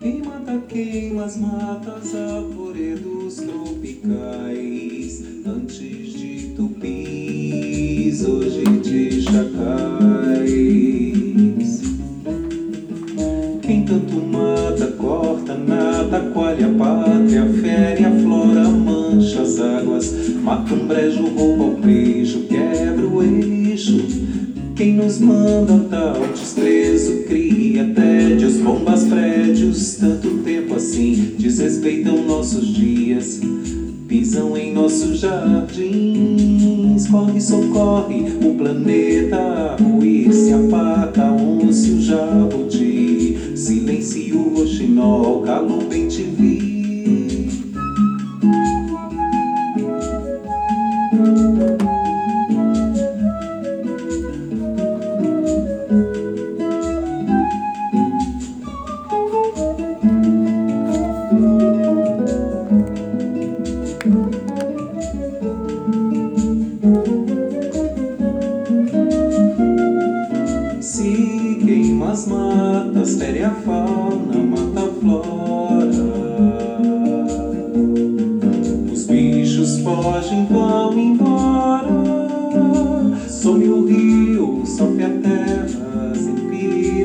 Quem mata, queima as matas, arvoredos tropicais. Antes de tupis, hoje de chacais. Quem tanto mata, corta, nada, coalha a pátria, fere a flora, mancha as águas. Mata um brejo, rouba o beijo, quebra o eixo. Quem nos manda tal desprezo, cria tédios, bombas, tanto tempo assim, desrespeitam nossos dias, pisam em nossos jardins, corre, socorre o planeta, ruir, se apaga onça o jabuti, silencia o roxinol, calo bem te vi.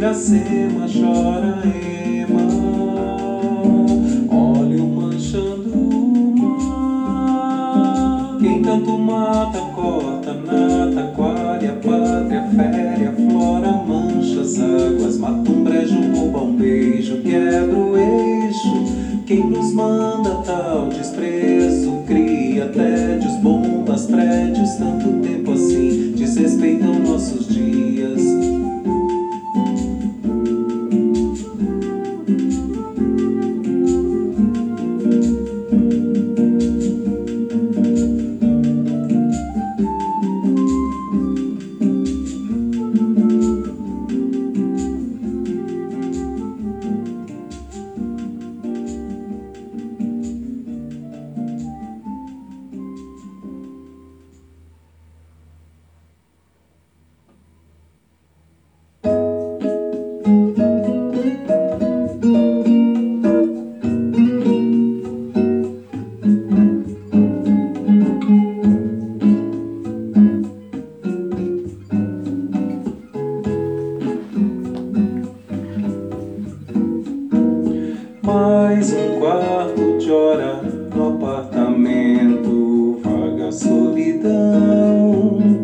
Piracema chora ema. Óleo manchando o mar. Quem tanto mata, corta, nata, aquária, pátria, fere a flora, mancha as águas, mata um brejo, rouba um beijo, quebra o eixo. Quem nos manda tal desprezo, cria tédios, bombas, prédios, tanto tempo assim, desrespeitam nossos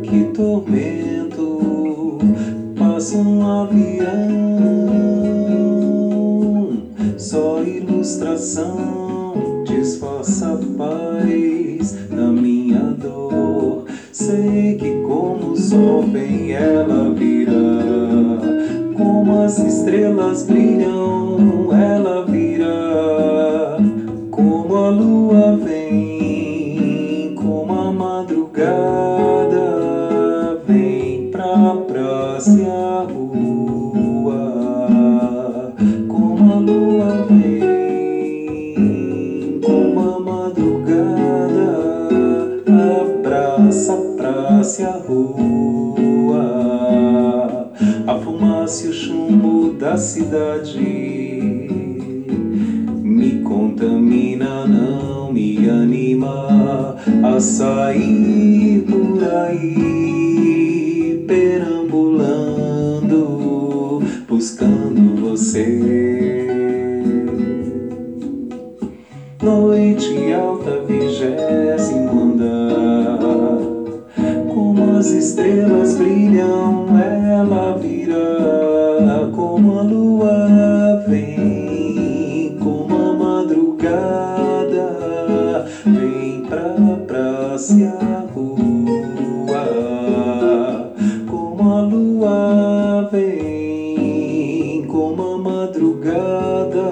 que tormento. Passa um avião, só ilustração, disfarça a paz da minha dor. Sei que como o sol vem, ela virá. Como as estrelas brilham, ela rua. A fumaça e o chumbo da cidade me contamina, não me anima a sair por aí perambulando, buscando você. Ela virá. Como a lua vem, como a madrugada vem pra praça rua. Como a lua vem, como a madrugada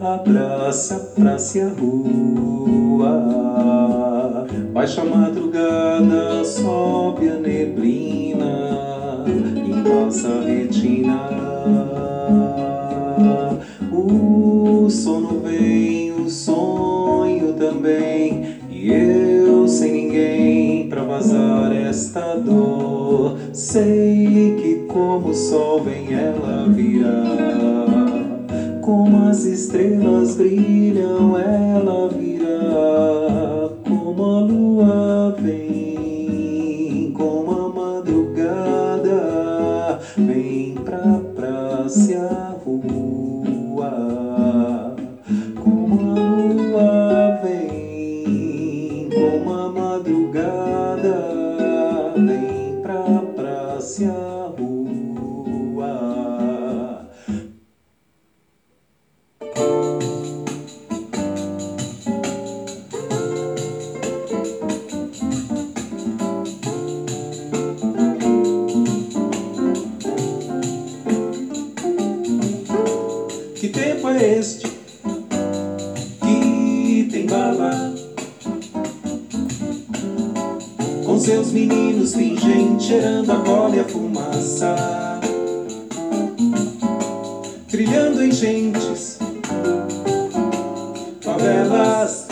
abraça praça rua. Baixa a Sei que como o sol vem, ela virá. Como as estrelas brilham, ela virá. Como a lua vem, como a madrugada vem pra praça rua, como a lua vem, como a madrugada Que tempo é este que tem bala? Com seus meninos fingem cheirando a cola e a fumaça, trilhando em gentes, favelas,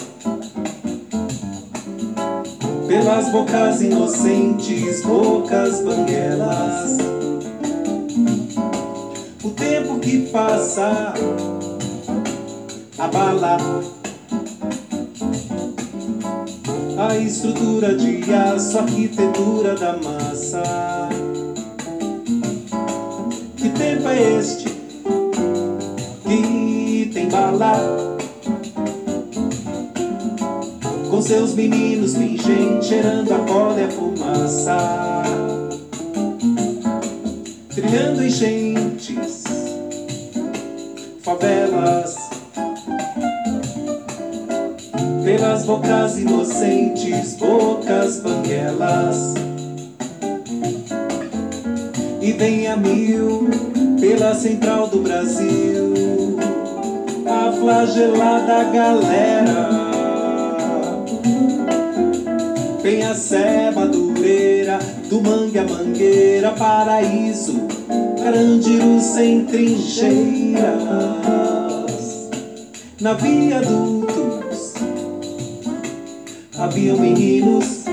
pelas bocas inocentes, bocas banguelas. Tempo que passa abala a estrutura de aço, a arquitetura da massa. Que tempo é este que tem bala? Com seus meninos fingem cheirando a cola e a fumaça trilhando enchentes, favelas, pelas bocas inocentes, bocas banguelas, e vem a mil pela central do Brasil, a flagelada galera. Vem a Sé Madureira, do Mangue a Mangueira, Paraíso, Carandiru sem trincheiras. Na viadutos haviam meninos.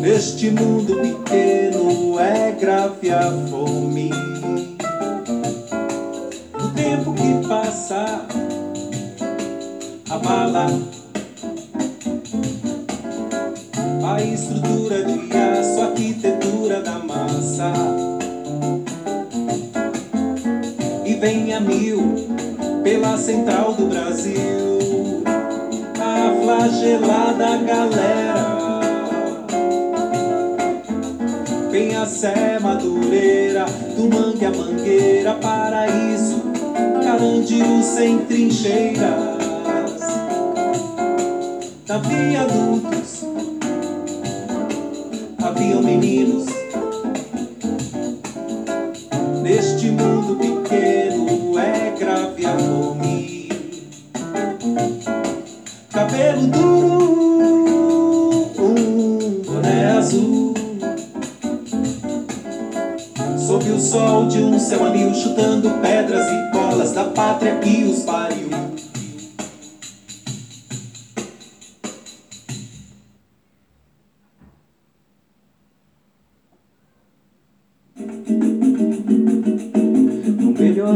Neste mundo pequeno é grave a fome. O tempo que passa abala a estrutura de aço, a arquitetura da massa. E vem a mil pela central do Brasil, a flagelada galera. Vem a Sé Madureira, do Mangue a Mangueira, Paraíso, Carandiru sem trincheiras. Na viadutos haviam meninos. Neste mundo pequeno é grave a fome Cabelo duro, um boné azul. Sob o sol de um céu anil Chutando pedras e bolas da pátria que os pariu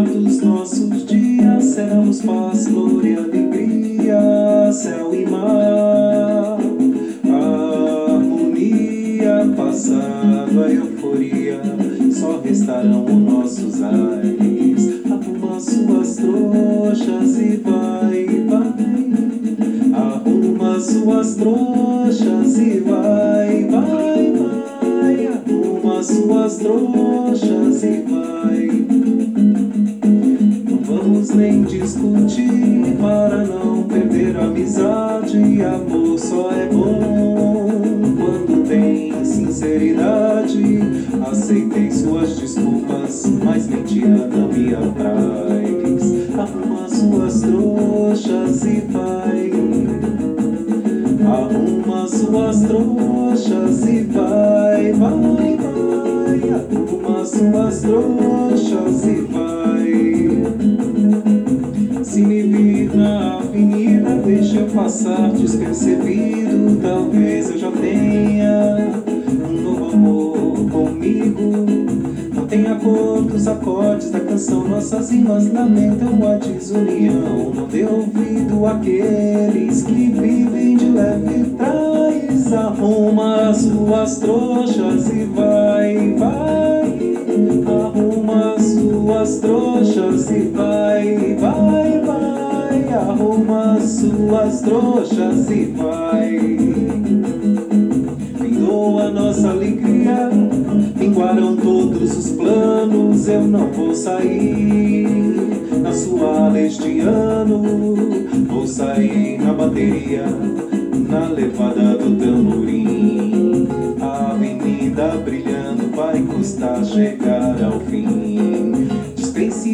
Dos nossos dias seremos paz, glória alegria, céu e mar, harmonia, passado a euforia, só restarão os nossos ares. Arruma suas trouxas e vai, vai. Arruma suas trouxas e vai, vai, vai. Arruma suas trouxas e amizade. Amor só é bom quando tem sinceridade. Aceitei suas desculpas, mas mentira não me apraz. Arruma suas trouxas e vai. Arruma suas trouxas e vai, vai, vai. Arruma suas trouxas e vai. Passar despercebido. Talvez eu já tenha um novo amor comigo. Não Tem a cor dos acordes da canção Nossas rimas lamentam a desunião Não dê ouvido àqueles que vivem de leve trás Arruma suas trouxas e vai, vai Arruma suas trouxas e vai, vai Arruma suas trouxas e vai Vindou a nossa alegria Minguaram todos os planos Eu não vou sair. Na sua este ano Vou sair na bateria Na levada do tamborim A avenida brilhando Vai custar chegar ao fim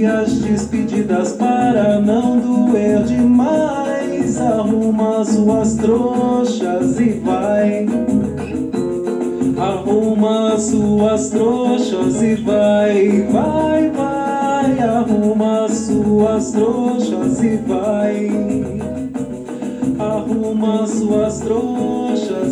Dispense as despedidas Para não doer demais. Arruma suas trouxas e vai. Arruma suas trouxas e vai, vai, vai. Arruma suas trouxas e vai. Arruma suas trouxas